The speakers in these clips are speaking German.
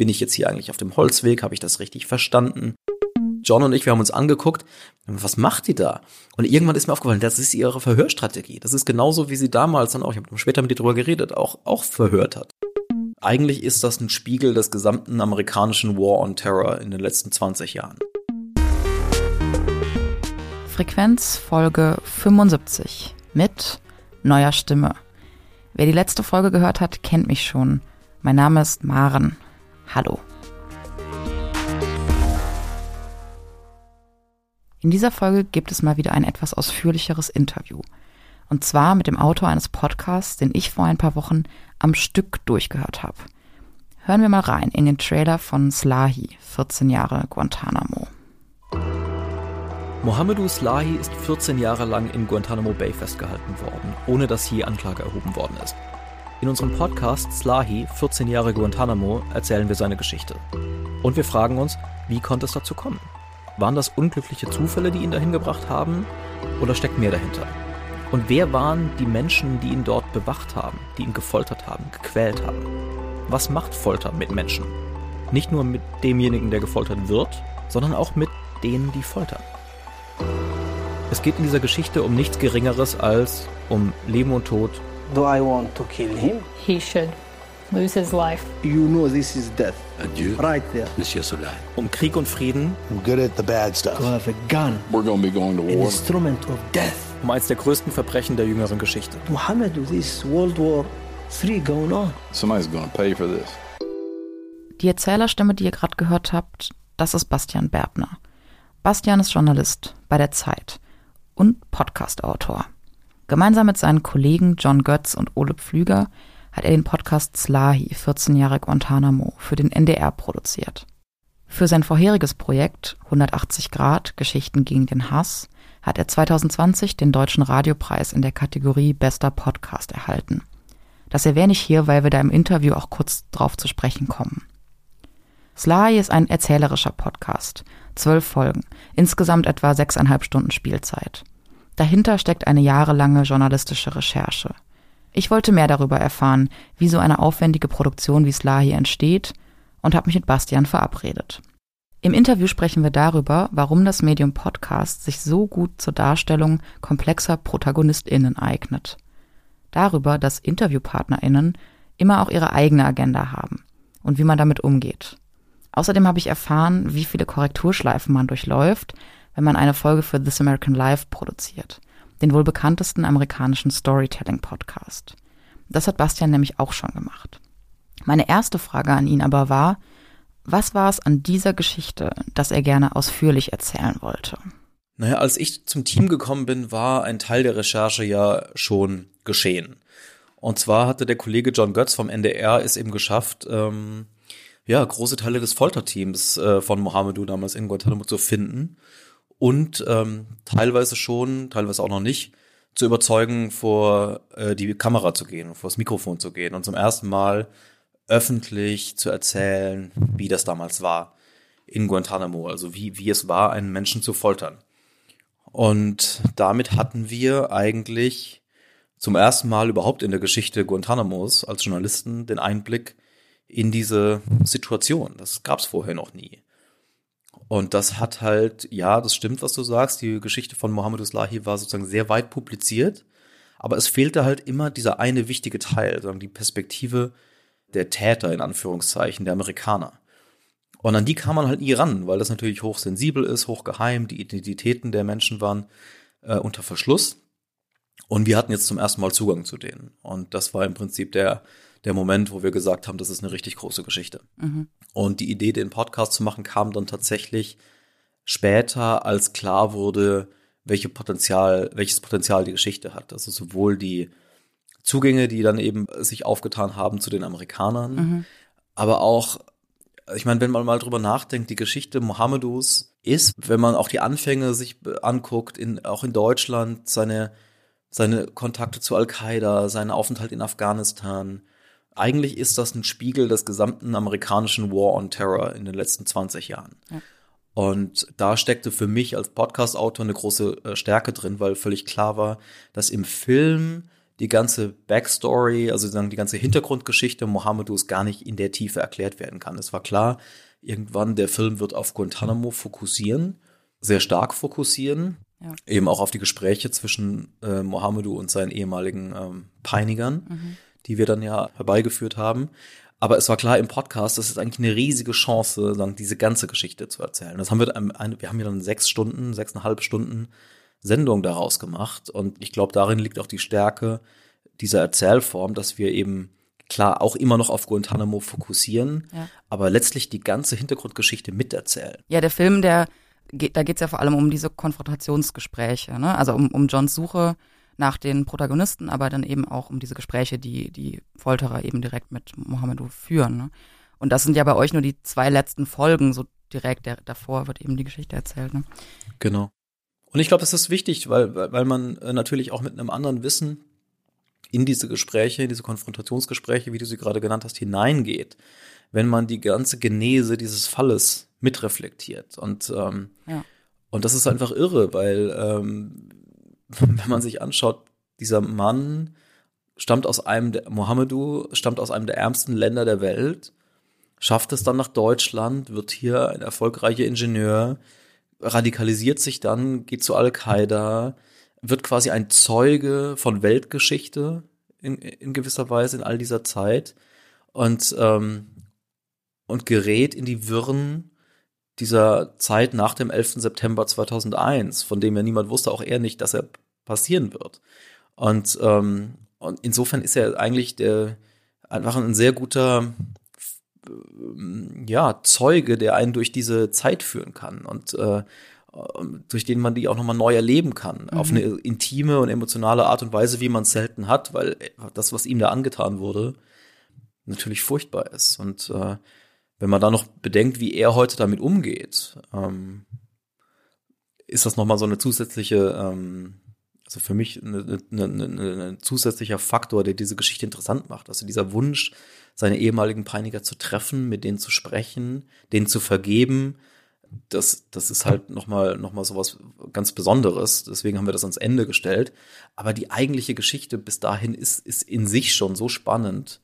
bin ich jetzt hier eigentlich auf dem Holzweg? Habe ich das richtig verstanden? John und ich, wir haben uns angeguckt, was macht die da? Und irgendwann ist mir aufgefallen, das ist ihre Verhörstrategie. Das ist genauso, wie sie damals dann auch, ich habe später mit ihr drüber geredet, auch, auch verhört hat. Eigentlich ist das ein Spiegel des gesamten amerikanischen War on Terror in den letzten 20 Jahren. Frequenz Folge 75 mit neuer Stimme. Wer die letzte Folge gehört hat, kennt mich schon. Mein Name ist Maren. Hallo. In dieser Folge gibt es mal wieder ein etwas ausführlicheres Interview. Und zwar mit dem Autor eines Podcasts, den ich vor ein paar Wochen am Stück durchgehört habe. Hören wir mal rein in den Trailer von Slahi, 14 Jahre Guantanamo. Mohamedou Slahi ist 14 Jahre lang in Guantanamo Bay festgehalten worden, ohne dass je Anklage erhoben worden ist. In unserem Podcast Slahi, 14 Jahre Guantanamo, erzählen wir seine Geschichte. Und wir fragen uns, wie konnte es dazu kommen? Waren das unglückliche Zufälle, die ihn dahin gebracht haben? Oder steckt mehr dahinter? Und wer waren die Menschen, die ihn dort bewacht haben, die ihn gefoltert haben, gequält haben? Was macht Folter mit Menschen? Nicht nur mit demjenigen, der gefoltert wird, sondern auch mit denen, die foltern. Es geht in dieser Geschichte um nichts Geringeres als um Leben und Tod. Do I want to kill him? He should lose his life. You know this is death. Adieu, Right there. Monsieur Soleil. Um Krieg und Frieden, I'm good at the bad stuff. To have a gun, We're going to be going to an war. instrument of death. um eines der größten Verbrechen der jüngeren Geschichte. Muhammad, this World War III going on. Somebody's going to pay for this. Die Erzählerstimme, die ihr gerade gehört habt, das ist Bastian Berbner. Bastian ist Journalist bei der Zeit und Podcastautor. Gemeinsam mit seinen Kollegen John Götz und Ole Pflüger hat er den Podcast Slahi 14 Jahre Guantanamo für den NDR produziert. Für sein vorheriges Projekt 180 Grad Geschichten gegen den Hass hat er 2020 den Deutschen Radiopreis in der Kategorie Bester Podcast erhalten. Das erwähne ich hier, weil wir da im Interview auch kurz drauf zu sprechen kommen. Sly ist ein erzählerischer Podcast. Zwölf Folgen, insgesamt etwa sechseinhalb Stunden Spielzeit. Dahinter steckt eine jahrelange journalistische Recherche. Ich wollte mehr darüber erfahren, wie so eine aufwendige Produktion wie Slahi entsteht und habe mich mit Bastian verabredet. Im Interview sprechen wir darüber, warum das Medium Podcast sich so gut zur Darstellung komplexer ProtagonistInnen eignet. Darüber, dass InterviewpartnerInnen immer auch ihre eigene Agenda haben und wie man damit umgeht. Außerdem habe ich erfahren, wie viele Korrekturschleifen man durchläuft, wenn man eine Folge für This American Life produziert, den wohl bekanntesten amerikanischen Storytelling-Podcast. Das hat Bastian nämlich auch schon gemacht. Meine erste Frage an ihn aber war, was war es an dieser Geschichte, das er gerne ausführlich erzählen wollte? Naja, als ich zum Team gekommen bin, war ein Teil der Recherche ja schon geschehen. Und zwar hatte der Kollege John Götz vom NDR es eben geschafft, ähm, ja, große Teile des Folterteams äh, von Mohamedou damals in Guantanamo zu finden und ähm, teilweise schon, teilweise auch noch nicht, zu überzeugen, vor äh, die Kamera zu gehen, vor das Mikrofon zu gehen und zum ersten Mal öffentlich zu erzählen, wie das damals war in Guantanamo, also wie, wie es war, einen Menschen zu foltern. Und damit hatten wir eigentlich zum ersten Mal überhaupt in der Geschichte Guantanamos als Journalisten den Einblick in diese Situation. Das gab es vorher noch nie. Und das hat halt, ja, das stimmt, was du sagst. Die Geschichte von Mohammed Slahi war sozusagen sehr weit publiziert, aber es fehlte halt immer dieser eine wichtige Teil, sozusagen die Perspektive der Täter in Anführungszeichen, der Amerikaner. Und an die kam man halt nie ran, weil das natürlich hochsensibel ist, hochgeheim. Die Identitäten der Menschen waren äh, unter Verschluss. Und wir hatten jetzt zum ersten Mal Zugang zu denen. Und das war im Prinzip der, der Moment, wo wir gesagt haben, das ist eine richtig große Geschichte. Mhm. Und die Idee, den Podcast zu machen, kam dann tatsächlich später, als klar wurde, welche Potenzial, welches Potenzial die Geschichte hat. Also sowohl die Zugänge, die dann eben sich aufgetan haben zu den Amerikanern, Mhm. aber auch, ich meine, wenn man mal drüber nachdenkt, die Geschichte Mohammedus ist, wenn man auch die Anfänge sich anguckt, in, auch in Deutschland, seine, seine Kontakte zu Al-Qaida, seinen Aufenthalt in Afghanistan, eigentlich ist das ein Spiegel des gesamten amerikanischen War on Terror in den letzten 20 Jahren. Ja. Und da steckte für mich als Podcast-Autor eine große äh, Stärke drin, weil völlig klar war, dass im Film die ganze Backstory, also die ganze Hintergrundgeschichte Mohammedus gar nicht in der Tiefe erklärt werden kann. Es war klar, irgendwann der Film wird auf Guantanamo fokussieren, sehr stark fokussieren, Ja. eben auch auf die Gespräche zwischen äh, Mohammedu und seinen ehemaligen ähm, Peinigern, die wir dann ja herbeigeführt haben. Aber es war klar im Podcast, das ist eigentlich eine riesige Chance, sagen, diese ganze Geschichte zu erzählen. Das haben wir wir haben ja dann sechs Stunden, sechseinhalb Stunden Sendung daraus gemacht. Und ich glaube, darin liegt auch die Stärke dieser Erzählform, dass wir eben klar auch immer noch auf Guantanamo fokussieren, Ja. aber letztlich die ganze Hintergrundgeschichte miterzählen. Ja, der Film, der geht, da geht's ja vor allem um diese Konfrontationsgespräche, ne? Also um, um Johns Suche nach den Protagonisten, aber dann eben auch um diese Gespräche, die die Folterer eben direkt mit Mohammedu führen. Ne? Und das sind ja bei euch nur die zwei letzten Folgen, so direkt der, davor wird eben die Geschichte erzählt. Ne? Genau. Und ich glaube, das ist wichtig, weil, weil weil man äh, natürlich auch mit einem anderen Wissen in diese Gespräche, in diese Konfrontationsgespräche, wie du sie gerade genannt hast, hineingeht, wenn man die ganze Genese dieses Falles mitreflektiert. Und, ähm, Ja. und das ist einfach irre, weil ähm, wenn man sich anschaut, dieser Mann stammt aus einem, der, Mohammedu stammt aus einem der ärmsten Länder der Welt, schafft es dann nach Deutschland, wird hier ein erfolgreicher Ingenieur, radikalisiert sich dann, geht zu Al-Qaida, wird quasi ein Zeuge von Weltgeschichte in, in gewisser Weise in all dieser Zeit und, ähm, und gerät in die Wirren dieser Zeit nach dem 11. September 2001, von dem ja niemand wusste, auch er nicht, dass er passieren wird. Und, ähm, und insofern ist er eigentlich der, einfach ein sehr guter ähm, ja, Zeuge, der einen durch diese Zeit führen kann und äh, durch den man die auch nochmal neu erleben kann. Auf eine intime und emotionale Art und Weise, wie man es selten hat, weil das, was ihm da angetan wurde, natürlich furchtbar ist. Und äh, wenn man da noch bedenkt, wie er heute damit umgeht, ähm, ist das nochmal so eine zusätzliche, ähm, also für mich ein zusätzlicher Faktor, der diese Geschichte interessant macht. Also dieser Wunsch, seine ehemaligen Peiniger zu treffen, mit denen zu sprechen, denen zu vergeben, das, das ist halt nochmal noch mal sowas ganz Besonderes. Deswegen haben wir das ans Ende gestellt. Aber die eigentliche Geschichte bis dahin ist, ist in sich schon so spannend,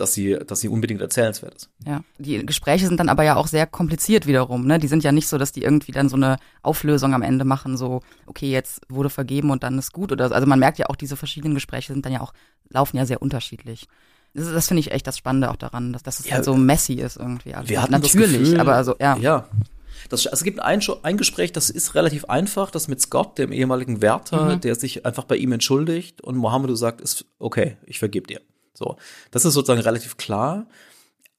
dass sie, dass sie unbedingt erzählenswert ist. Ja, die Gespräche sind dann aber ja auch sehr kompliziert wiederum. Ne? Die sind ja nicht so, dass die irgendwie dann so eine Auflösung am Ende machen, so, okay, jetzt wurde vergeben und dann ist gut. Oder so. Also man merkt ja auch, diese verschiedenen Gespräche sind dann ja auch, laufen ja sehr unterschiedlich. Das, das finde ich echt das Spannende auch daran, dass, dass es Ja, halt so messy ist irgendwie. alles. Wir hatten Natürlich, das Gefühl, aber also, ja. Ja. Das, also es gibt ein, ein Gespräch, das ist relativ einfach, das mit Scott, dem ehemaligen Wärter, Mhm. der sich einfach bei ihm entschuldigt und Mohammedu sagt, ist okay, ich vergebe dir. So, das ist sozusagen relativ klar.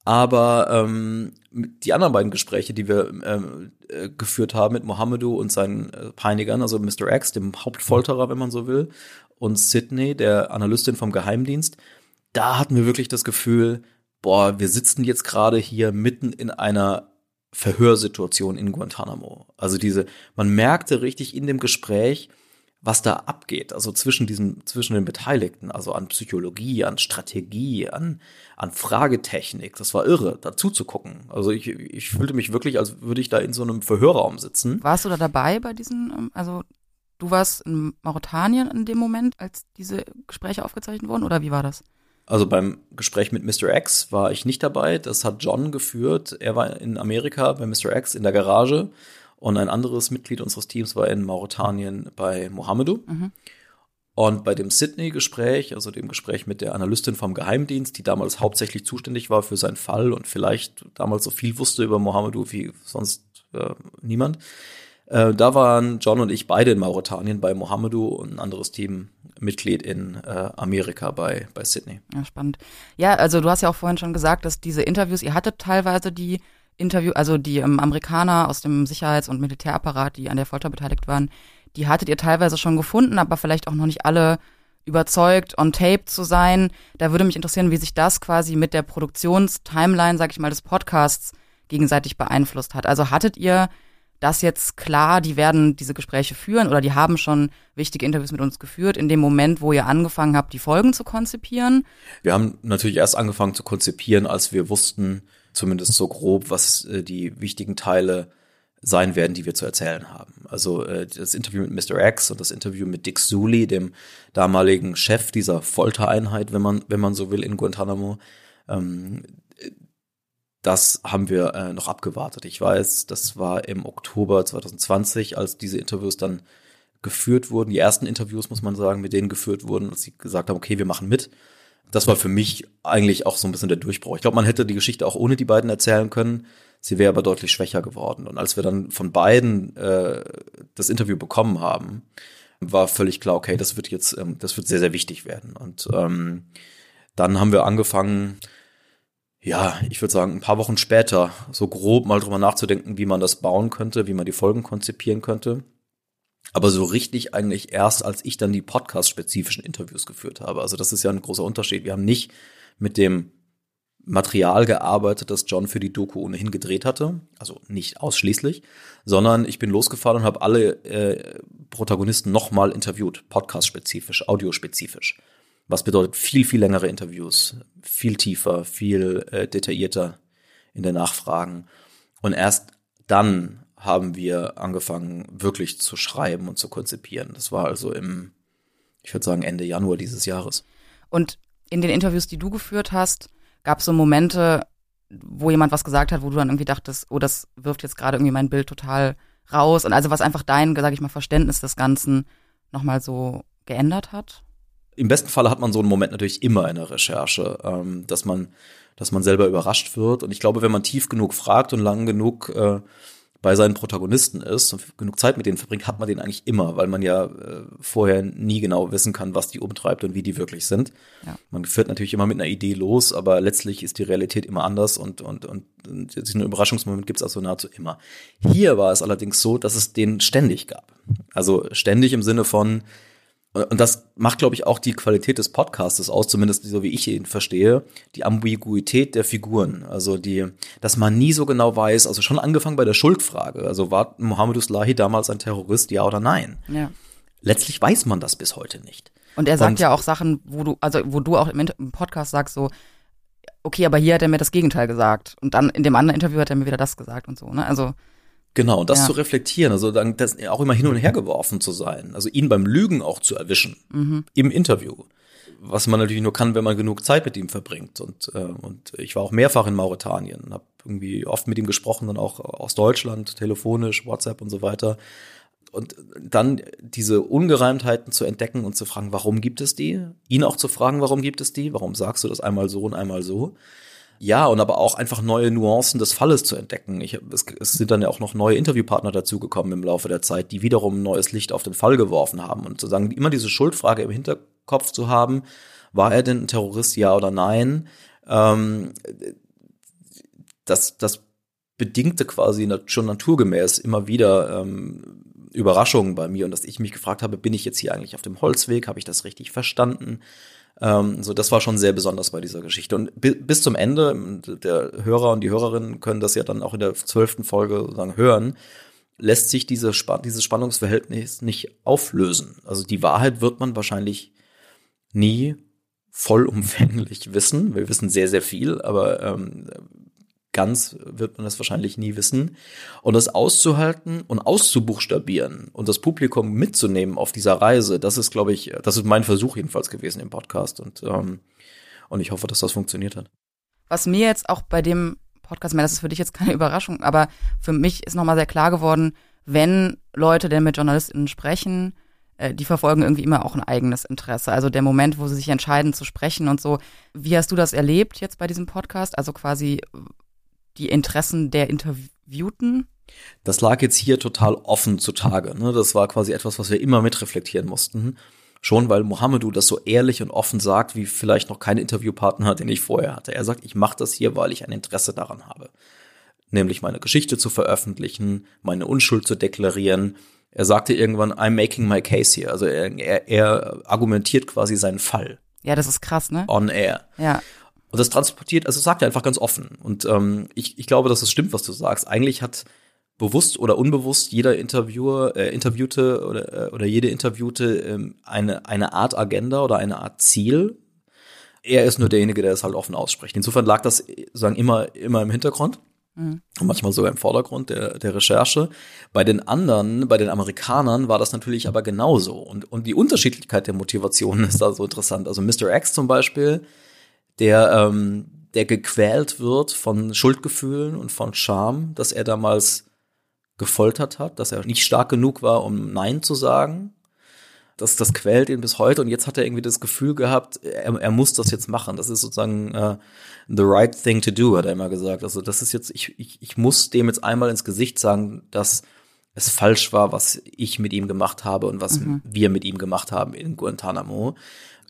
Aber ähm, die anderen beiden Gespräche, die wir ähm, äh, geführt haben mit Mohammedu und seinen äh, Peinigern, also Mr. X, dem Hauptfolterer, wenn man so will, und Sydney, der Analystin vom Geheimdienst, da hatten wir wirklich das Gefühl, boah, wir sitzen jetzt gerade hier mitten in einer Verhörsituation in Guantanamo. Also diese, man merkte richtig in dem Gespräch, was da abgeht, also zwischen diesen, zwischen den Beteiligten, also an Psychologie, an Strategie, an, an Fragetechnik. Das war irre, dazu zu gucken. Also ich, ich fühlte mich wirklich, als würde ich da in so einem Verhörraum sitzen. Warst du da dabei bei diesen, ähm, also du warst in Mauretanien in dem Moment, als diese Gespräche aufgezeichnet wurden, oder wie war das? Also beim Gespräch mit Mr. X war ich nicht dabei. Das hat John geführt. Er war in Amerika bei Mr. X in der Garage und ein anderes Mitglied unseres Teams war in Mauretanien bei Mohammedu. Und bei dem Sydney-Gespräch, also dem Gespräch mit der Analystin vom Geheimdienst, die damals hauptsächlich zuständig war für seinen Fall und vielleicht damals so viel wusste über Mohammedu wie sonst äh, niemand, äh, da waren John und ich beide in Mauretanien bei Mohammedu und ein anderes Teammitglied in äh, Amerika bei, bei Sydney. Ja, spannend. Ja, also du hast ja auch vorhin schon gesagt, dass diese Interviews, ihr hattet teilweise die Interview, also die ähm, Amerikaner aus dem Sicherheits- und Militärapparat, die an der Folter beteiligt waren, die hattet ihr teilweise schon gefunden, aber vielleicht auch noch nicht alle überzeugt, on tape zu sein. Da würde mich interessieren, wie sich das quasi mit der Produktionstimeline, sag ich mal, des Podcasts gegenseitig beeinflusst hat. Also hattet ihr das jetzt klar, die werden diese Gespräche führen oder die haben schon wichtige Interviews mit uns geführt, in dem Moment, wo ihr angefangen habt, die Folgen zu konzipieren? Wir haben natürlich erst angefangen zu konzipieren, als wir wussten, zumindest so grob, was äh, die wichtigen Teile sein werden, die wir zu erzählen haben. Also äh, das Interview mit Mr. X und das Interview mit Dick Sully, dem damaligen Chef dieser Foltereinheit, wenn man wenn man so will in Guantanamo. Ähm, das haben wir äh, noch abgewartet. Ich weiß, das war im Oktober 2020, als diese Interviews dann geführt wurden, die ersten Interviews, muss man sagen, mit denen geführt wurden, als sie gesagt haben, okay, wir machen mit. Das war für mich eigentlich auch so ein bisschen der Durchbruch. Ich glaube, man hätte die Geschichte auch ohne die beiden erzählen können. Sie wäre aber deutlich schwächer geworden. Und als wir dann von beiden äh, das Interview bekommen haben, war völlig klar, okay, das wird jetzt, ähm, das wird sehr, sehr wichtig werden. Und ähm, dann haben wir angefangen, ja, ich würde sagen, ein paar Wochen später so grob mal drüber nachzudenken, wie man das bauen könnte, wie man die Folgen konzipieren könnte. Aber so richtig eigentlich erst, als ich dann die podcast-spezifischen Interviews geführt habe. Also das ist ja ein großer Unterschied. Wir haben nicht mit dem Material gearbeitet, das John für die Doku ohnehin gedreht hatte, also nicht ausschließlich, sondern ich bin losgefahren und habe alle äh, Protagonisten nochmal interviewt, podcast-spezifisch, audiospezifisch. Was bedeutet viel, viel längere Interviews, viel tiefer, viel äh, detaillierter in den Nachfragen. Und erst dann haben wir angefangen, wirklich zu schreiben und zu konzipieren. Das war also im, ich würde sagen, Ende Januar dieses Jahres. Und in den Interviews, die du geführt hast, gab es so Momente, wo jemand was gesagt hat, wo du dann irgendwie dachtest, oh, das wirft jetzt gerade irgendwie mein Bild total raus. Und also was einfach dein, sag ich mal, Verständnis des Ganzen nochmal so geändert hat? im besten Falle hat man so einen Moment natürlich immer in der Recherche, ähm, dass man, dass man selber überrascht wird. Und ich glaube, wenn man tief genug fragt und lang genug äh, bei seinen Protagonisten ist und genug Zeit mit denen verbringt, hat man den eigentlich immer, weil man ja äh, vorher nie genau wissen kann, was die umtreibt und wie die wirklich sind. Ja. Man führt natürlich immer mit einer Idee los, aber letztlich ist die Realität immer anders und, und, und, und diesen Überraschungsmoment gibt es also nahezu immer. Hier war es allerdings so, dass es den ständig gab. Also ständig im Sinne von, und das macht, glaube ich, auch die Qualität des Podcastes aus, zumindest so wie ich ihn verstehe, die Ambiguität der Figuren. Also die, dass man nie so genau weiß, also schon angefangen bei der Schuldfrage. Also war Mohammed Uslahi damals ein Terrorist, ja oder nein? Ja. Letztlich weiß man das bis heute nicht. Und er sagt Und, ja auch Sachen, wo du, also wo du auch im, im Podcast sagst, so, okay, aber hier hat er mir das Gegenteil gesagt. Und dann in dem anderen Interview hat er mir wieder das gesagt und so, ne? Also Genau, das ja. zu reflektieren, also dann das auch immer hin und her geworfen zu sein, also ihn beim Lügen auch zu erwischen mhm. im Interview, was man natürlich nur kann, wenn man genug Zeit mit ihm verbringt. Und äh, und ich war auch mehrfach in Mauretanien, habe irgendwie oft mit ihm gesprochen, dann auch aus Deutschland, telefonisch, WhatsApp und so weiter. Und dann diese Ungereimtheiten zu entdecken und zu fragen, warum gibt es die? Ihn auch zu fragen, warum gibt es die? Warum sagst du das einmal so und einmal so? Ja, und aber auch einfach neue Nuancen des Falles zu entdecken. Ich, es, es sind dann ja auch noch neue Interviewpartner dazugekommen im Laufe der Zeit, die wiederum neues Licht auf den Fall geworfen haben. Und sozusagen immer diese Schuldfrage im Hinterkopf zu haben, war er denn ein Terrorist, ja oder nein? Ähm, das, das bedingte quasi schon naturgemäß immer wieder ähm, Überraschungen bei mir und dass ich mich gefragt habe, bin ich jetzt hier eigentlich auf dem Holzweg? Habe ich das richtig verstanden? Ähm, so, das war schon sehr besonders bei dieser Geschichte. Und bis zum Ende, der Hörer und die Hörerinnen können das ja dann auch in der zwölften Folge sozusagen hören, lässt sich diese Sp dieses Spannungsverhältnis nicht auflösen. Also die Wahrheit wird man wahrscheinlich nie vollumfänglich wissen. Wir wissen sehr, sehr viel, aber ähm, ganz wird man das wahrscheinlich nie wissen. Und das auszuhalten und auszubuchstabieren und das Publikum mitzunehmen auf dieser Reise, das ist, glaube ich, das ist mein Versuch jedenfalls gewesen im Podcast. Und, ähm, und ich hoffe, dass das funktioniert hat. Was mir jetzt auch bei dem Podcast, das ist für dich jetzt keine Überraschung, aber für mich ist nochmal sehr klar geworden, wenn Leute denn mit JournalistInnen sprechen, äh, die verfolgen irgendwie immer auch ein eigenes Interesse. Also der Moment, wo sie sich entscheiden zu sprechen und so. Wie hast du das erlebt jetzt bei diesem Podcast? Also quasi, die Interessen der Interviewten? Das lag jetzt hier total offen zutage. Ne? Das war quasi etwas, was wir immer mitreflektieren mussten. Schon weil Mohamedou das so ehrlich und offen sagt, wie vielleicht noch kein Interviewpartner, den ich vorher hatte. Er sagt, ich mache das hier, weil ich ein Interesse daran habe. Nämlich meine Geschichte zu veröffentlichen, meine Unschuld zu deklarieren. Er sagte irgendwann, I'm making my case here. Also er, er, er argumentiert quasi seinen Fall. Ja, das ist krass, ne? On air. Ja. Und das transportiert, also sagt er einfach ganz offen. Und ähm, ich, ich glaube, dass es stimmt, was du sagst. Eigentlich hat bewusst oder unbewusst jeder Interviewer, äh, Interviewte oder, äh, oder jede Interviewte ähm, eine, eine Art Agenda oder eine Art Ziel. Er ist nur derjenige, der es halt offen ausspricht. Insofern lag das sozusagen immer, immer im Hintergrund. Mhm. Und manchmal sogar im Vordergrund der, der Recherche. Bei den anderen, bei den Amerikanern war das natürlich aber genauso. Und, und die Unterschiedlichkeit der Motivationen ist da so interessant. Also Mr. X zum Beispiel, der, ähm, der gequält wird von Schuldgefühlen und von Scham, dass er damals gefoltert hat, dass er nicht stark genug war, um Nein zu sagen. Das, das quält ihn bis heute und jetzt hat er irgendwie das Gefühl gehabt, er, er muss das jetzt machen. Das ist sozusagen äh, the right thing to do, hat er immer gesagt. Also das ist jetzt, ich, ich, ich muss dem jetzt einmal ins Gesicht sagen, dass es falsch war, was ich mit ihm gemacht habe und was wir mit ihm gemacht haben in Guantanamo.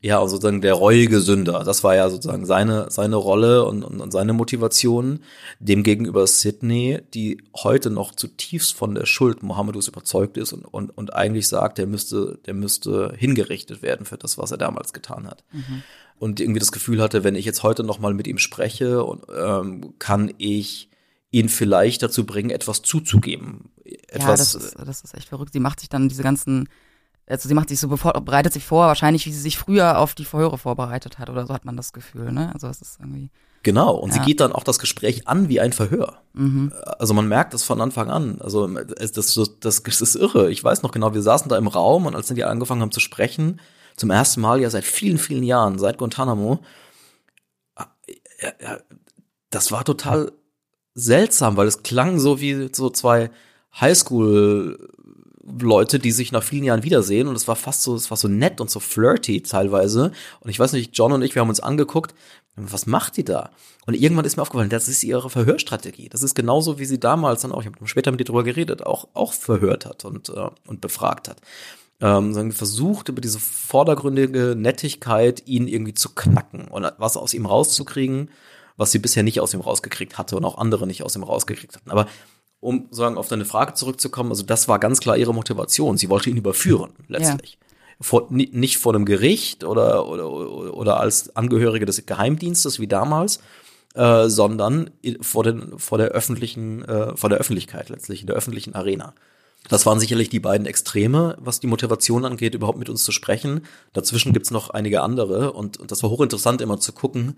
Ja, und sozusagen der reuige Sünder. Das war ja sozusagen seine, seine Rolle und, und, und seine Motivation. Demgegenüber Sydney, die heute noch zutiefst von der Schuld Mohammedus überzeugt ist und, und, und eigentlich sagt, der müsste, der müsste hingerichtet werden für das, was er damals getan hat. Und irgendwie das Gefühl hatte, wenn ich jetzt heute noch mal mit ihm spreche, und, ähm, kann ich ihn vielleicht dazu bringen, etwas zuzugeben. ja, Etwas, das ist, das ist echt verrückt. Sie macht sich dann diese ganzen, also sie macht sich so bevor, bereitet sich vor, wahrscheinlich wie sie sich früher auf die Verhöre vorbereitet hat oder so hat man das Gefühl, ne? Also es ist irgendwie. Genau, und sie Ja. geht dann auch das Gespräch an wie ein Verhör. Also man merkt das von Anfang an. Also das, das, das, ist irre. Ich weiß noch genau, wir saßen da im Raum und als die angefangen haben zu sprechen, zum ersten Mal ja seit vielen, vielen Jahren, seit Guantanamo, ja, ja, das war total seltsam, weil es klang so wie so zwei Highschool-Leute, die sich nach vielen Jahren wiedersehen und es war fast so, es war so nett und so flirty teilweise. Und ich weiß nicht, John und ich, wir haben uns angeguckt, was macht die da? Und irgendwann ist mir aufgefallen, das ist ihre Verhörstrategie. Das ist genauso, wie sie damals dann auch, ich habe später mit ihr drüber geredet, auch, auch verhört hat und, äh, und befragt hat. Ähm, versucht über diese vordergründige Nettigkeit ihn irgendwie zu knacken und was aus ihm rauszukriegen, was sie bisher nicht aus ihm rausgekriegt hatte und auch andere nicht aus ihm rausgekriegt hatten. Aber um sagen auf deine Frage zurückzukommen, also das war ganz klar ihre Motivation. Sie wollte ihn überführen letztlich. Vor, ni- nicht vor einem Gericht oder, oder, oder als Angehörige des Geheimdienstes wie damals, äh, sondern vor, den, vor der öffentlichen, äh, vor der Öffentlichkeit letztlich, in der öffentlichen Arena. Das waren sicherlich die beiden Extreme, was die Motivation angeht, überhaupt mit uns zu sprechen. Dazwischen gibt's noch einige andere und, und das war hochinteressant immer zu gucken,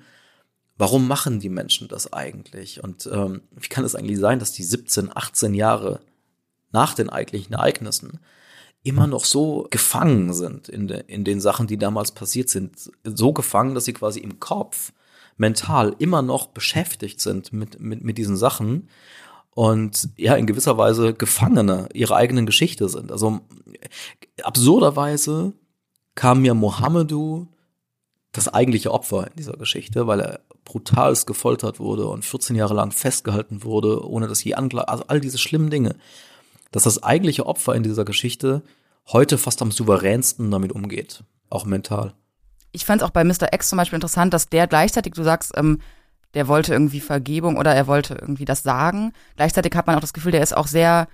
warum machen die Menschen das eigentlich? Und ähm, wie kann es eigentlich sein, dass die 17, 18 Jahre nach den eigentlichen Ereignissen immer noch so gefangen sind in, de, in den Sachen, die damals passiert sind. So gefangen, dass sie quasi im Kopf mental immer noch beschäftigt sind mit, mit, mit diesen Sachen und ja, in gewisser Weise Gefangene ihrer eigenen Geschichte sind. Also absurderweise kam mir Mohammedu das eigentliche Opfer in dieser Geschichte, weil er brutalst gefoltert wurde und 14 Jahre lang festgehalten wurde, ohne dass je anklagt, also all diese schlimmen Dinge, dass das eigentliche Opfer in dieser Geschichte heute fast am souveränsten damit umgeht, auch mental. Ich fand es auch bei Mr. X zum Beispiel interessant, dass der gleichzeitig, du sagst, ähm, der wollte irgendwie Vergebung oder er wollte irgendwie das sagen. Gleichzeitig hat man auch das Gefühl, der ist auch sehr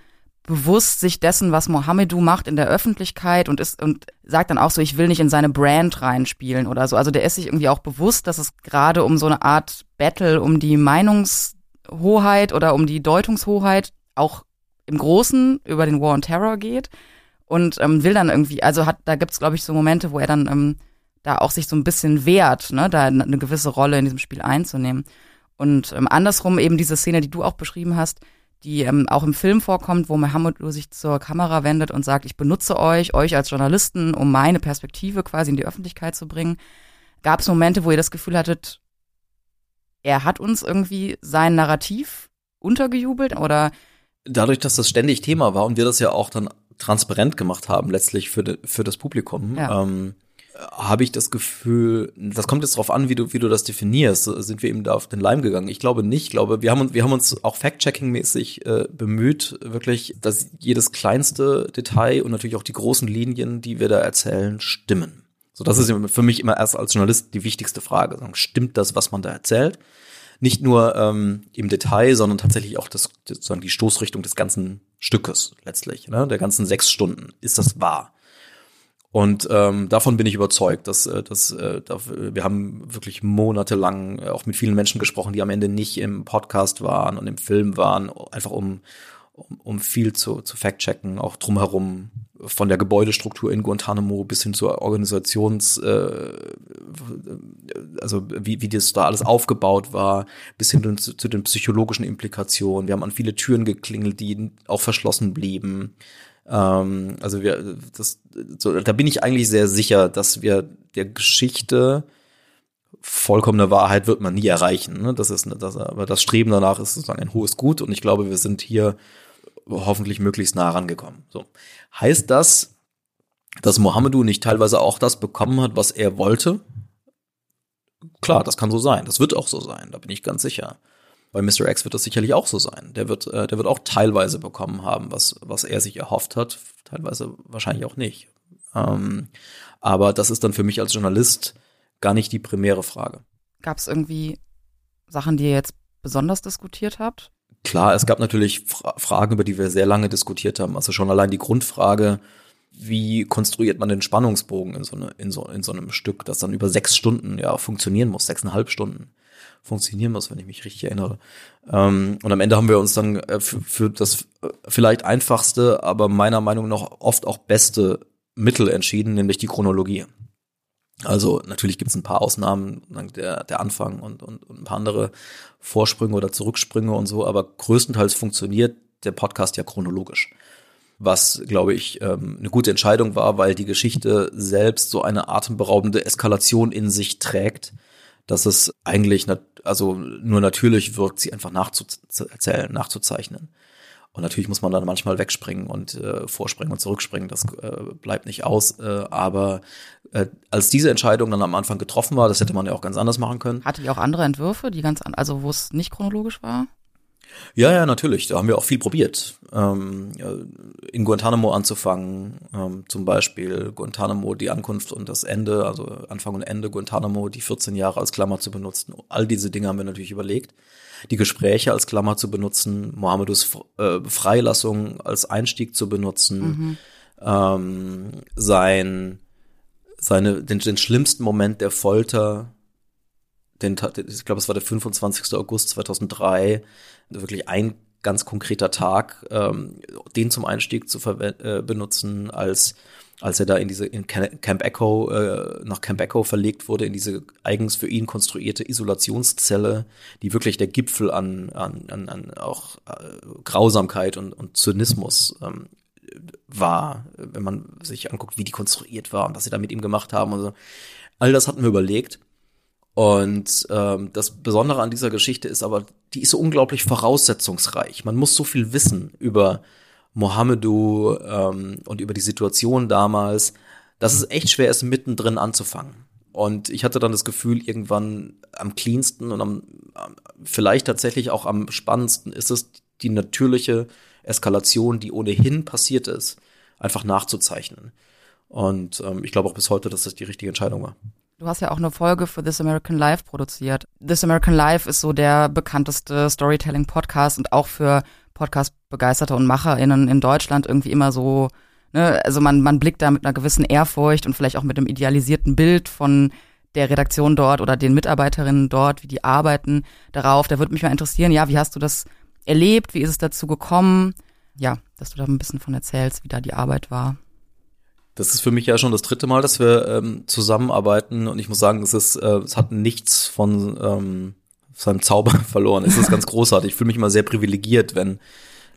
bewusst sich dessen, was Mohamedou macht in der Öffentlichkeit und ist und sagt dann auch so, ich will nicht in seine Brand reinspielen oder so. Also der ist sich irgendwie auch bewusst, dass es gerade um so eine Art Battle um die Meinungshoheit oder um die Deutungshoheit auch im Großen über den War on Terror geht und ähm, will dann irgendwie, also hat, da gibt's glaube ich so Momente, wo er dann ähm, da auch sich so ein bisschen wehrt, ne, da eine gewisse Rolle in diesem Spiel einzunehmen. Und ähm, andersrum eben diese Szene, die du auch beschrieben hast, die ähm, auch im Film vorkommt, wo Mohammed sich zur Kamera wendet und sagt, ich benutze euch, euch als Journalisten, um meine Perspektive quasi in die Öffentlichkeit zu bringen. Gab es Momente, wo ihr das Gefühl hattet, er hat uns irgendwie sein Narrativ untergejubelt oder Dadurch, dass das ständig Thema war und wir das ja auch dann transparent gemacht haben, letztlich für, de, für das Publikum, Ja. ähm, habe ich das Gefühl, das kommt jetzt drauf an, wie du, wie du das definierst. Sind wir eben da auf den Leim gegangen? Ich glaube nicht. Ich glaube, wir haben uns, wir haben uns auch fact-checking-mäßig äh, bemüht, wirklich, dass jedes kleinste Detail und natürlich auch die großen Linien, die wir da erzählen, stimmen. So, das ist für mich immer erst als Journalist die wichtigste Frage. Stimmt das, was man da erzählt? Nicht nur ähm, im Detail, sondern tatsächlich auch das, sozusagen die Stoßrichtung des ganzen Stückes letztlich, ne? der ganzen sechs Stunden. Ist das wahr? Und ähm, davon bin ich überzeugt, dass, äh, dass äh, wir haben wirklich monatelang äh, auch mit vielen Menschen gesprochen, die am Ende nicht im Podcast waren und im Film waren, einfach um um, um viel zu, zu fact-checken, auch drumherum von der Gebäudestruktur in Guantanamo bis hin zur Organisations, äh, also wie, wie das da alles aufgebaut war, bis hin zu, zu den psychologischen Implikationen. Wir haben an viele Türen geklingelt, die auch verschlossen blieben. Ähm, also wir, das, so, da bin ich eigentlich sehr sicher, dass wir der Geschichte vollkommene Wahrheit wird man nie erreichen. Ne? Das ist, das, aber das Streben danach ist sozusagen ein hohes Gut und ich glaube, wir sind hier hoffentlich möglichst nah rangekommen. So. Heißt das, dass Mohammedu nicht teilweise auch das bekommen hat, was er wollte? Klar, das kann so sein. Das wird auch so sein, da bin ich ganz sicher. Bei Mr. X wird das sicherlich auch so sein. Der wird, äh, der wird auch teilweise bekommen haben, was, was er sich erhofft hat, teilweise wahrscheinlich auch nicht. Ähm, aber das ist dann für mich als Journalist gar nicht die primäre Frage. Gab es irgendwie Sachen, die ihr jetzt besonders diskutiert habt? Klar, es gab natürlich Fra Fragen, über die wir sehr lange diskutiert haben. Also schon allein die Grundfrage, wie konstruiert man den Spannungsbogen in so, eine, in so, in so einem Stück, das dann über sechs Stunden ja funktionieren muss, sechseinhalb Stunden funktionieren muss, wenn ich mich richtig erinnere. Ähm, und am Ende haben wir uns dann äh, für, für das äh, vielleicht einfachste, aber meiner Meinung nach oft auch beste Mittel entschieden, nämlich die Chronologie. Also natürlich gibt es ein paar Ausnahmen, der, der Anfang und, und, und ein paar andere Vorsprünge oder Zurücksprünge und so, aber größtenteils funktioniert der Podcast ja chronologisch. Was, glaube ich, ähm, eine gute Entscheidung war, weil die Geschichte selbst so eine atemberaubende Eskalation in sich trägt, dass es eigentlich also nur natürlich wirkt, sie einfach nachzuerzählen, nachzuzeichnen. Und natürlich muss man dann manchmal wegspringen und äh, vorspringen und zurückspringen. Das äh, bleibt nicht aus. Äh, aber äh, als diese Entscheidung dann am Anfang getroffen war, das hätte man ja auch ganz anders machen können. Hatte ihr auch andere Entwürfe, die ganz, an, also wo es nicht chronologisch war? Ja, ja, natürlich. Da haben wir auch viel probiert. Ähm, in Guantanamo anzufangen, ähm, zum Beispiel Guantanamo, die Ankunft und das Ende, also Anfang und Ende Guantanamo, die 14 Jahre als Klammer zu benutzen. All diese Dinge haben wir natürlich überlegt die Gespräche als Klammer zu benutzen, Mohammedus äh, Freilassung als Einstieg zu benutzen, mhm. ähm, sein, seine, den, den schlimmsten Moment der Folter, den, ich glaube, es war der 25. August 2003, wirklich ein ganz konkreter Tag, ähm, den zum Einstieg zu äh, benutzen als als er da in diese in Camp Echo äh, nach Camp Echo verlegt wurde in diese eigens für ihn konstruierte Isolationszelle, die wirklich der Gipfel an an, an, an auch äh, Grausamkeit und, und Zynismus ähm, war, wenn man sich anguckt, wie die konstruiert war und was sie da mit ihm gemacht haben und so. All das hatten wir überlegt. Und ähm, das Besondere an dieser Geschichte ist aber, die ist so unglaublich voraussetzungsreich. Man muss so viel wissen über Mohammedu ähm, und über die Situation damals, dass es echt schwer ist, mittendrin anzufangen. Und ich hatte dann das Gefühl, irgendwann am cleansten und am, vielleicht tatsächlich auch am spannendsten ist es, die natürliche Eskalation, die ohnehin passiert ist, einfach nachzuzeichnen. Und ähm, ich glaube auch bis heute, dass das die richtige Entscheidung war. Du hast ja auch eine Folge für This American Life produziert. This American Life ist so der bekannteste Storytelling-Podcast und auch für Podcast-Begeisterter und MacherInnen in Deutschland irgendwie immer so, ne, also man, man blickt da mit einer gewissen Ehrfurcht und vielleicht auch mit einem idealisierten Bild von der Redaktion dort oder den Mitarbeiterinnen dort, wie die arbeiten darauf. Da würde mich mal interessieren, ja, wie hast du das erlebt? Wie ist es dazu gekommen? Ja, dass du da ein bisschen von erzählst, wie da die Arbeit war. Das ist für mich ja schon das dritte Mal, dass wir ähm, zusammenarbeiten und ich muss sagen, es ist, äh, es hat nichts von ähm, seinem Zauber verloren. Es ist ganz großartig. Ich fühle mich immer sehr privilegiert, wenn,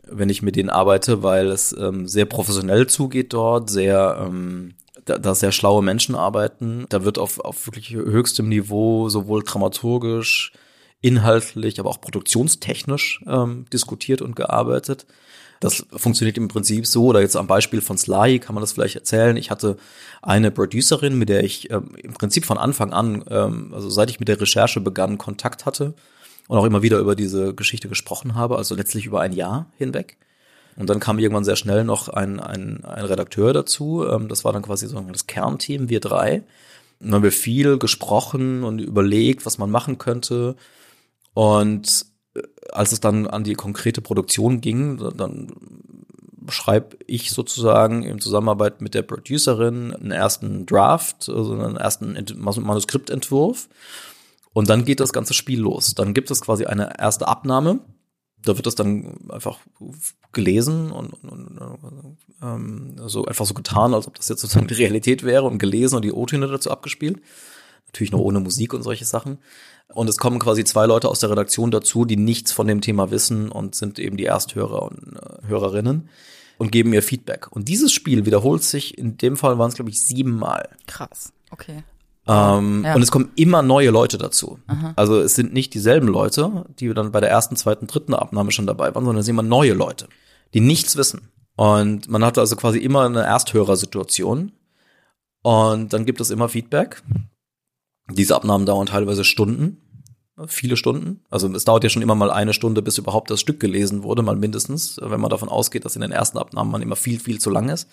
wenn ich mit denen arbeite, weil es ähm, sehr professionell zugeht dort, sehr, ähm, da, da sehr schlaue Menschen arbeiten. Da wird auf, auf wirklich höchstem Niveau sowohl dramaturgisch, inhaltlich, aber auch produktionstechnisch ähm, diskutiert und gearbeitet. Das funktioniert im Prinzip so, oder jetzt am Beispiel von Sly kann man das vielleicht erzählen. Ich hatte eine Producerin, mit der ich ähm, im Prinzip von Anfang an, ähm, also seit ich mit der Recherche begann, Kontakt hatte und auch immer wieder über diese Geschichte gesprochen habe, also letztlich über ein Jahr hinweg. Und dann kam irgendwann sehr schnell noch ein, ein, ein Redakteur dazu. Ähm, das war dann quasi so das Kernteam, wir drei. Und dann haben wir viel gesprochen und überlegt, was man machen könnte. Und als es dann an die konkrete Produktion ging, dann schreibe ich sozusagen in Zusammenarbeit mit der Producerin einen ersten Draft, also einen ersten Manuskriptentwurf. Und dann geht das ganze Spiel los. Dann gibt es quasi eine erste Abnahme Da wird das dann einfach gelesen und, und, und ähm, so einfach so getan, als ob das jetzt sozusagen die Realität wäre und gelesen und die O-Töne dazu abgespielt. Natürlich noch ohne Musik und solche Sachen. Und es kommen quasi zwei Leute aus der Redaktion dazu, die nichts von dem Thema wissen und sind eben die Ersthörer und äh, Hörerinnen und geben mir Feedback. Und dieses Spiel wiederholt sich, in dem Fall waren es, glaube ich, siebenmal. Krass. Okay. Ähm, Ja. Und es kommen immer neue Leute dazu. Also es sind nicht dieselben Leute, die dann bei der ersten, zweiten, dritten Abnahme schon dabei waren, sondern es sind immer neue Leute, die nichts wissen. Und man hat also quasi immer eine Ersthörersituation. Und dann gibt es immer Feedback. Diese Abnahmen dauern teilweise Stunden, viele Stunden. Also es dauert ja schon immer mal eine Stunde, bis überhaupt das Stück gelesen wurde, mal mindestens, wenn man davon ausgeht, dass in den ersten Abnahmen man immer viel, viel zu lang ist.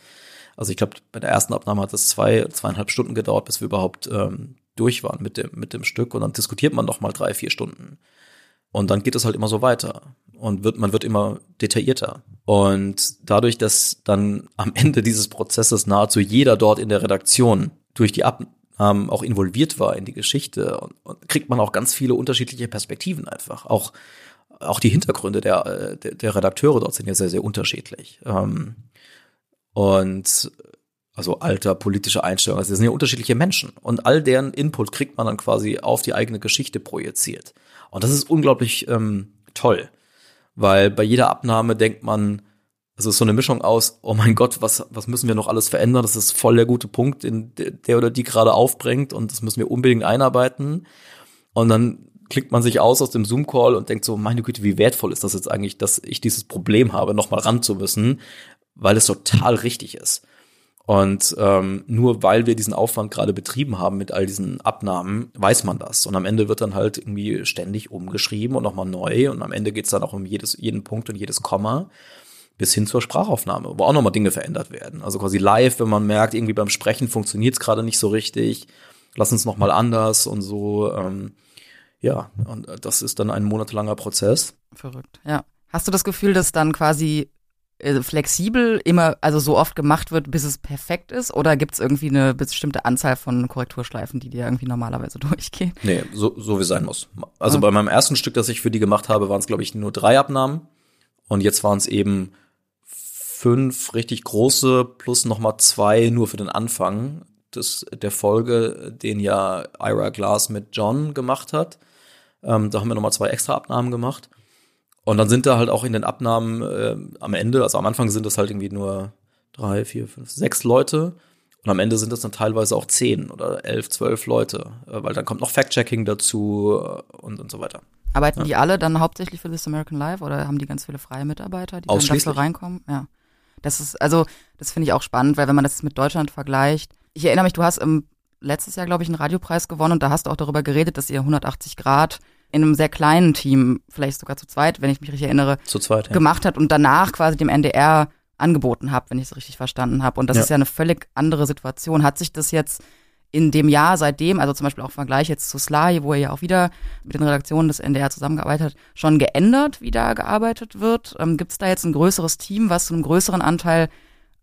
Also ich glaube, bei der ersten Abnahme hat es zwei, zweieinhalb Stunden gedauert, bis wir überhaupt ähm, durch waren mit dem, mit dem Stück. Und dann diskutiert man noch mal drei, vier Stunden. Und dann geht es halt immer so weiter. Und wird, man wird immer detaillierter. Und dadurch, dass dann am Ende dieses Prozesses nahezu jeder dort in der Redaktion durch die Abnahmen auch involviert war in die Geschichte, und, und kriegt man auch ganz viele unterschiedliche Perspektiven einfach. Auch, auch die Hintergründe der, äh, der, der Redakteure dort sind ja sehr, sehr unterschiedlich. Ähm, und also Alter, politische Einstellung, also das sind ja unterschiedliche Menschen und all deren Input kriegt man dann quasi auf die eigene Geschichte projiziert. Und das ist unglaublich ähm, toll, weil bei jeder Abnahme denkt man, ist so eine Mischung aus, oh mein Gott, was, was müssen wir noch alles verändern? Das ist voll der gute Punkt, den der oder die gerade aufbringt und das müssen wir unbedingt einarbeiten. Und dann klickt man sich aus aus dem Zoom-Call und denkt so, meine Güte, wie wertvoll ist das jetzt eigentlich, dass ich dieses Problem habe, nochmal ran zu müssen, weil es total richtig ist. Und ähm, nur weil wir diesen Aufwand gerade betrieben haben mit all diesen Abnahmen, weiß man das. Und am Ende wird dann halt irgendwie ständig umgeschrieben und nochmal neu. Und am Ende geht's dann auch um jedes, jeden Punkt und jedes Komma bis hin zur Sprachaufnahme, wo auch nochmal Dinge verändert werden. Also quasi live, wenn man merkt, irgendwie beim Sprechen funktioniert's gerade nicht so richtig, lass uns nochmal anders und so. Ähm, ja, und das ist dann ein monatelanger Prozess. Verrückt, ja. Hast du das Gefühl, dass dann quasi äh, flexibel immer, also so oft gemacht wird, bis es perfekt ist? Oder gibt es irgendwie eine bestimmte Anzahl von Korrekturschleifen, die dir irgendwie normalerweise durchgehen? Nee, so, so wie es sein muss. Also Ah. bei meinem ersten Stück, das ich für die gemacht habe, waren es, glaube ich, nur drei Abnahmen. Und jetzt waren es eben fünf richtig große plus nochmal zwei nur für den Anfang des, der Folge, den ja Ira Glass mit John gemacht hat. Ähm, da haben wir nochmal zwei extra Abnahmen gemacht. Und dann sind da halt auch in den Abnahmen äh, am Ende, also am Anfang sind das halt irgendwie nur drei, vier, fünf, sechs Leute. Und am Ende sind das dann teilweise auch zehn oder elf, zwölf Leute, äh, weil dann kommt noch Fact-Checking dazu äh, und, und so weiter. Arbeiten die alle dann hauptsächlich für This American Life oder haben die ganz viele freie Mitarbeiter, die dann dafür reinkommen? Ja. Das ist, also, das finde ich auch spannend, weil wenn man das mit Deutschland vergleicht, ich erinnere mich, du hast im letztes Jahr, glaube ich, einen Radiopreis gewonnen und da hast du auch darüber geredet, dass ihr 180 Grad in einem sehr kleinen Team, vielleicht sogar zu zweit, wenn ich mich richtig erinnere, zweit, ja. gemacht hat und danach quasi dem NDR angeboten habt, wenn ich es richtig verstanden habe. Und das Ja. ist ja eine völlig andere Situation. Hat sich das jetzt in dem Jahr seitdem, also zum Beispiel auch im Vergleich jetzt zu Sly, wo er ja auch wieder mit den Redaktionen des NDR zusammengearbeitet hat, schon geändert, wie da gearbeitet wird? Ähm, Gibt es da jetzt ein größeres Team, was zu einem größeren Anteil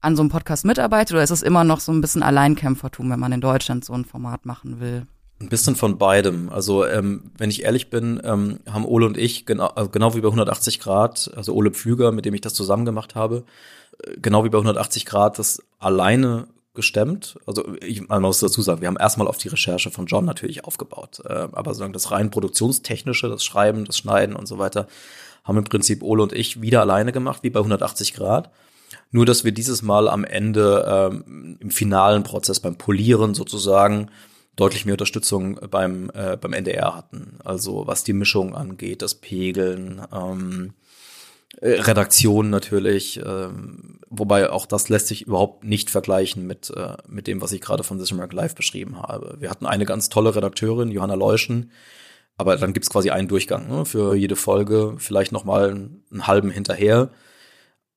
an so einem Podcast mitarbeitet oder ist es immer noch so ein bisschen Alleinkämpfertum, wenn man in Deutschland so ein Format machen will? Ein bisschen von beidem. Also ähm, wenn ich ehrlich bin, ähm, haben Ole und ich, genau, genau wie bei 180 Grad, also Ole Pflüger, mit dem ich das zusammen gemacht habe, äh, genau wie bei 180 Grad das alleine gestemmt. Also ich man muss dazu sagen, wir haben erstmal auf die Recherche von John natürlich aufgebaut. Äh, aber sozusagen das rein produktionstechnische, das Schreiben, das Schneiden und so weiter, haben im Prinzip Ole und ich wieder alleine gemacht, wie bei 180 Grad. Nur, dass wir dieses Mal am Ende ähm, im finalen Prozess beim Polieren sozusagen deutlich mehr Unterstützung beim, äh, beim NDR hatten. Also was die Mischung angeht, das Pegeln, ähm, äh, Redaktion natürlich, ähm, wobei auch das lässt sich überhaupt nicht vergleichen mit, äh, mit dem, was ich gerade von This American Live beschrieben habe. Wir hatten eine ganz tolle Redakteurin, Johanna Leuschen, aber dann gibt's quasi einen Durchgang ne, für jede Folge, vielleicht noch mal einen, einen halben hinterher.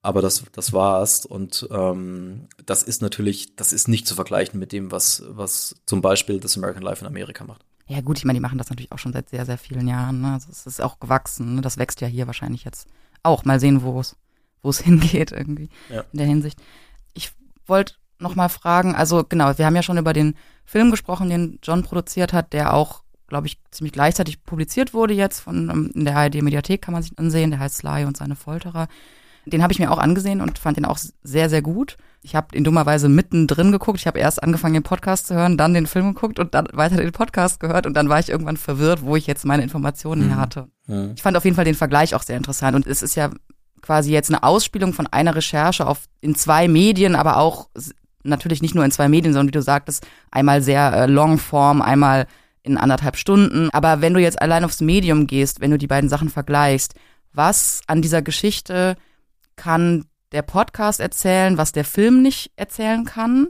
Aber das, das war's. Und ähm, das ist natürlich, das ist nicht zu vergleichen mit dem, was, was zum Beispiel This American Life in Amerika macht. Ja gut, ich meine, die machen das natürlich auch schon seit sehr, sehr vielen Jahren. Ne? Also es ist auch gewachsen. Ne? Das wächst ja hier wahrscheinlich jetzt auch. Mal sehen, wo es wo es hingeht irgendwie Ja. in der Hinsicht. Ich wollte noch mal fragen, also genau, wir haben ja schon über den Film gesprochen, den John produziert hat, der auch glaube ich, ziemlich gleichzeitig publiziert wurde jetzt von ähm, in der ARD-Mediathek kann man sich ansehen, der heißt Sly und seine Folterer. Den habe ich mir auch angesehen und fand den auch sehr, sehr gut. Ich habe ihn dummerweise mittendrin geguckt. Ich habe erst angefangen, den Podcast zu hören, dann den Film geguckt und dann weiter den Podcast gehört und dann war ich irgendwann verwirrt, wo ich jetzt meine Informationen her hatte. Mhm. Ich fand auf jeden Fall den Vergleich auch sehr interessant und es ist ja quasi jetzt eine Ausspielung von einer Recherche auf in zwei Medien, aber auch natürlich nicht nur in zwei Medien, sondern wie du sagtest, einmal sehr äh, Longform, einmal in anderthalb Stunden. Aber wenn du jetzt allein aufs Medium gehst, wenn du die beiden Sachen vergleichst, was an dieser Geschichte kann der Podcast erzählen, was der Film nicht erzählen kann?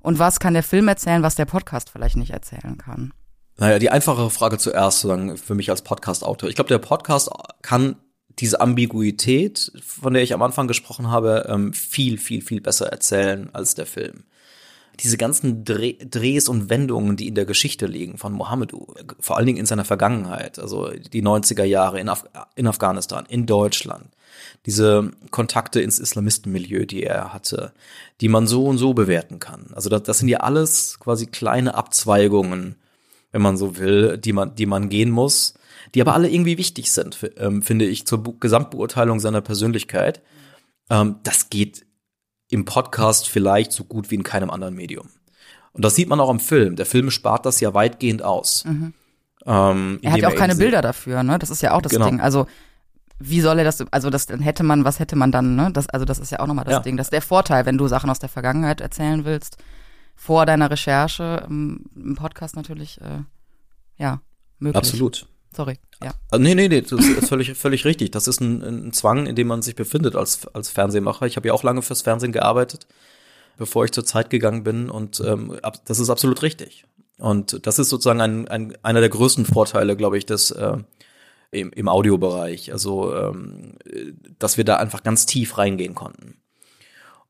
Und was kann der Film erzählen, was der Podcast vielleicht nicht erzählen kann? Naja, die einfachere Frage zuerst, sozusagen für mich als Podcast-Autor. Ich glaube, der Podcast kann diese Ambiguität, von der ich am Anfang gesprochen habe, ähm, viel, viel, viel besser erzählen als der Film. Diese ganzen Dreh, Drehs und Wendungen, die in der Geschichte liegen von Mohammedu, vor allen Dingen in seiner Vergangenheit, also die 90er Jahre in, Af in Afghanistan, in Deutschland, diese Kontakte ins Islamistenmilieu, die er hatte, die man so und so bewerten kann. Also das, das sind ja alles quasi kleine Abzweigungen, wenn man so will, die man, die man gehen muss, die aber alle irgendwie wichtig sind, ähm, finde ich, zur Gesamtbeurteilung seiner Persönlichkeit. Ähm, das geht im Podcast vielleicht so gut wie in keinem anderen Medium. Und das sieht man auch im Film. Der Film spart das ja weitgehend aus. Ähm, Er hat ja auch keine Bilder dafür, ne? Das ist ja auch das Genau. Ding. Also wie soll er das, also das dann hätte man, was hätte man dann, ne? Das, also das ist ja auch nochmal das Ja. Ding. Das ist der Vorteil, wenn du Sachen aus der Vergangenheit erzählen willst, vor deiner Recherche, im, im Podcast natürlich, äh, ja, möglich. Absolut. Sorry, ja. Ah, Nee, nee, nee, das ist völlig, völlig richtig. Das ist ein, ein Zwang, in dem man sich befindet als, als Fernsehmacher. Ich habe ja auch lange fürs Fernsehen gearbeitet, bevor ich zur Zeit gegangen bin und ähm, ab- das ist absolut richtig. Und das ist sozusagen ein, ein, einer der größten Vorteile, glaube ich, des äh, im, im Audiobereich. Also, ähm, äh, dass wir da einfach ganz tief reingehen konnten.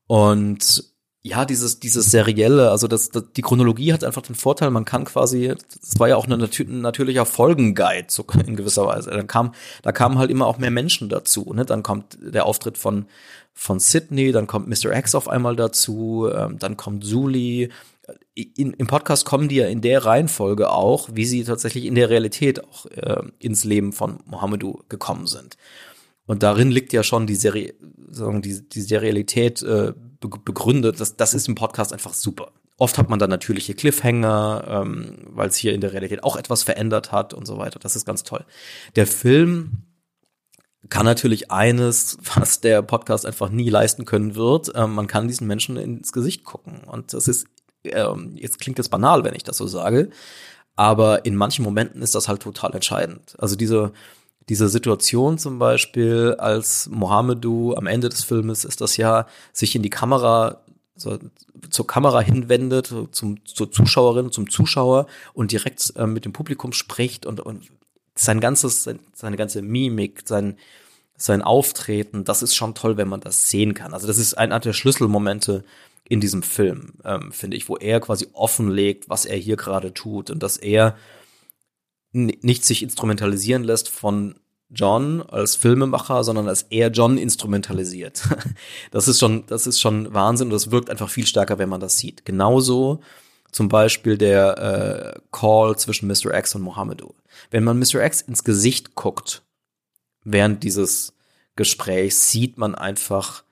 Und ja, dieses, dieses Serielle, also das, das, die Chronologie hat einfach den Vorteil, man kann quasi, das war ja auch ein natürlicher Folgenguide so in gewisser Weise. Dann kam, da kamen halt immer auch mehr Menschen dazu. Ne? Dann kommt der Auftritt von, von Sydney, dann kommt Mr. X auf einmal dazu, ähm, dann kommt Zuli. In, Im Podcast kommen die ja in der Reihenfolge auch, wie sie tatsächlich in der Realität auch äh, ins Leben von Mohammedu gekommen sind. Und darin liegt ja schon die, Seri sagen, die, die Serialität äh, be begründet. Das, das ist im Podcast einfach super. Oft hat man dann natürliche Cliffhanger, ähm, weil es hier in der Realität auch etwas verändert hat und so weiter. Das ist ganz toll. Der Film kann natürlich eines, was der Podcast einfach nie leisten können wird. Ähm, man kann diesen Menschen ins Gesicht gucken. Und das ist, ähm, jetzt klingt es banal, wenn ich das so sage, aber in manchen Momenten ist das halt total entscheidend. Also diese, diese Situation zum Beispiel, als Mohammedu am Ende des Filmes ist das ja, sich in die Kamera, so, zur Kamera hinwendet, zum, zur Zuschauerin, zum Zuschauer und direkt äh, mit dem Publikum spricht und, und sein ganzes, sein, seine ganze Mimik, sein, sein Auftreten, das ist schon toll, wenn man das sehen kann. Also das ist einer der Schlüsselmomente in diesem Film, ähm, finde ich, wo er quasi offenlegt, was er hier gerade tut und dass er nicht sich instrumentalisieren lässt von John als Filmemacher, sondern als er John instrumentalisiert. Das ist schon, das ist schon Wahnsinn und das wirkt einfach viel stärker, wenn man das sieht. Genauso zum Beispiel der äh, Call zwischen Mr. X und Mohammedu. Wenn man Mr. X ins Gesicht guckt, während dieses Gesprächs, sieht man einfach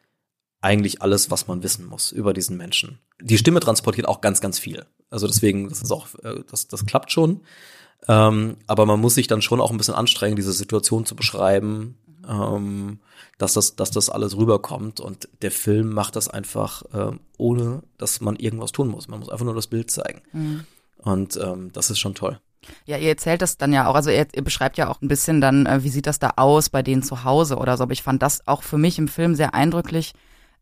eigentlich alles, was man wissen muss über diesen Menschen. Die Stimme transportiert auch ganz, ganz viel. Also deswegen, das ist auch, äh, das, das klappt schon. Ähm, aber man muss sich dann schon auch ein bisschen anstrengen, diese Situation zu beschreiben, ähm, dass das, dass das alles rüberkommt. Und der Film macht das einfach, ähm, ohne dass man irgendwas tun muss. Man muss einfach nur das Bild zeigen. Und ähm, das ist schon toll. Ja, ihr erzählt das dann ja auch, also ihr, ihr beschreibt ja auch ein bisschen dann, äh, wie sieht das da aus bei denen zu Hause oder so, aber ich fand das auch für mich im Film sehr eindrücklich,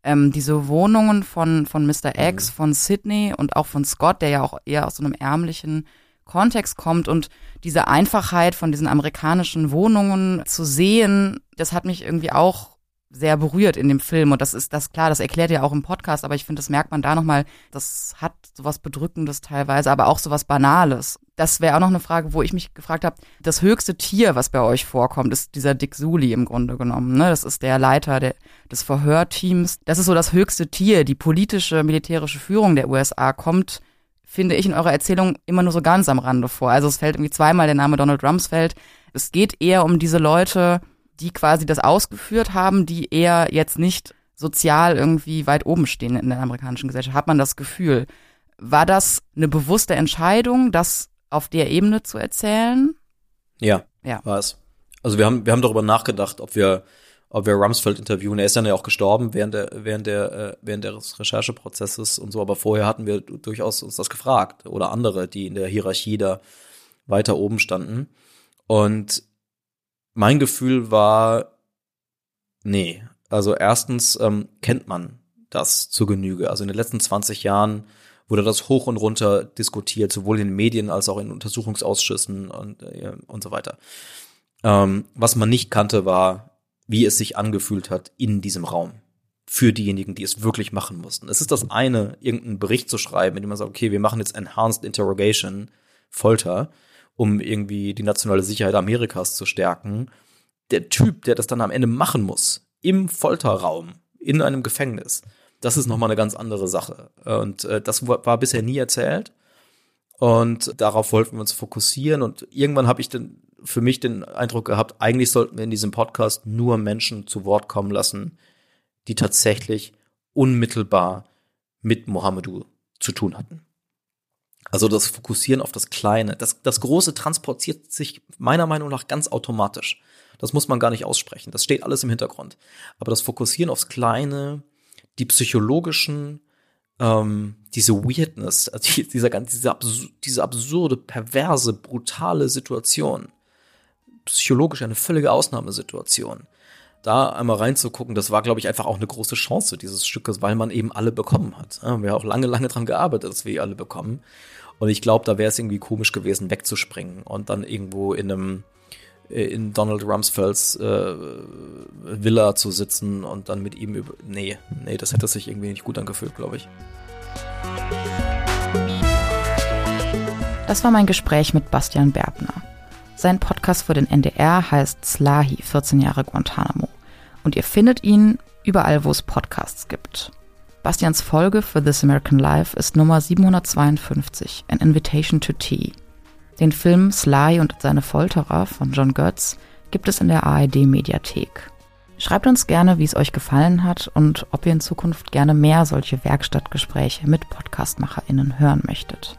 ähm, diese Wohnungen von, von Mr. X, von Sydney und auch von Scott, der ja auch eher aus so einem ärmlichen Kontext kommt und diese Einfachheit von diesen amerikanischen Wohnungen zu sehen, das hat mich irgendwie auch sehr berührt in dem Film und das ist das klar, das erklärt ja auch im Podcast, aber ich finde, das merkt man da nochmal, das hat sowas Bedrückendes teilweise, aber auch sowas Banales. Das wäre auch noch eine Frage, wo ich mich gefragt habe, das höchste Tier, was bei euch vorkommt, ist dieser Dick Suli im Grunde genommen. Ne? Das ist der Leiter der, des Verhörteams. Das ist so das höchste Tier. Die politische, militärische Führung der USA kommt finde ich in eurer Erzählung immer nur so ganz am Rande vor. Also es fällt irgendwie zweimal der Name Donald Rumsfeld. Es geht eher um diese Leute, die quasi das ausgeführt haben, die eher jetzt nicht sozial irgendwie weit oben stehen in der amerikanischen Gesellschaft. Hat man das Gefühl? War das eine bewusste Entscheidung, das auf der Ebene zu erzählen? Ja, Ja. war es. Also wir haben, wir haben darüber nachgedacht, ob wir, ob wir Rumsfeld interviewen. Er ist dann ja auch gestorben während der, während der, äh, während des Rechercheprozesses und so. Aber vorher hatten wir durchaus uns das gefragt oder andere, die in der Hierarchie da weiter oben standen. Und mein Gefühl war, nee. Also erstens ähm, kennt man das zur Genüge. Also in den letzten 20 Jahren wurde das hoch und runter diskutiert, sowohl in den Medien als auch in Untersuchungsausschüssen und, äh, und so weiter. Ähm, was man nicht kannte, war, wie es sich angefühlt hat in diesem Raum. Für diejenigen, die es wirklich machen mussten. Es ist das eine, irgendeinen Bericht zu schreiben, in dem man sagt, okay, wir machen jetzt Enhanced Interrogation, Folter, um irgendwie die nationale Sicherheit Amerikas zu stärken. Der Typ, der das dann am Ende machen muss, im Folterraum, in einem Gefängnis, das ist nochmal eine ganz andere Sache. Und äh, das war, war bisher nie erzählt. Und darauf wollten wir uns fokussieren. Und irgendwann habe ich dann für mich den Eindruck gehabt, eigentlich sollten wir in diesem Podcast nur Menschen zu Wort kommen lassen, die tatsächlich unmittelbar mit Mohamedou zu tun hatten. Also das Fokussieren auf das Kleine. Das, das Große transportiert sich meiner Meinung nach ganz automatisch. Das muss man gar nicht aussprechen. Das steht alles im Hintergrund. Aber das Fokussieren aufs Kleine, die psychologischen, ähm, diese Weirdness, die- dieser diese, absur diese absurde, perverse, brutale Situation, psychologisch eine völlige Ausnahmesituation. Da einmal reinzugucken, das war, glaube ich, einfach auch eine große Chance dieses Stückes, weil man eben alle bekommen hat. Ja, wir haben auch lange, lange dran gearbeitet, dass wir alle bekommen. Und ich glaube, da wäre es irgendwie komisch gewesen, wegzuspringen und dann irgendwo in einem äh, in Donald Rumsfelds äh, Villa zu sitzen und dann mit ihm über. Nee, nee, das hätte sich irgendwie nicht gut angefühlt, glaube ich. Das war mein Gespräch mit Bastian Berbner. Sein Podcast für den NDR heißt Slahi, 14 Jahre Guantanamo. Und ihr findet ihn überall, wo es Podcasts gibt. Bastians Folge für This American Life ist Nummer 752, An Invitation to Tea. Den Film Sly und seine Folterer von John Götz gibt es in der ARD Mediathek. Schreibt uns gerne, wie es euch gefallen hat und ob ihr in Zukunft gerne mehr solche Werkstattgespräche mit Podcastmacherinnen hören möchtet.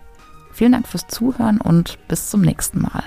Vielen Dank fürs Zuhören und bis zum nächsten Mal.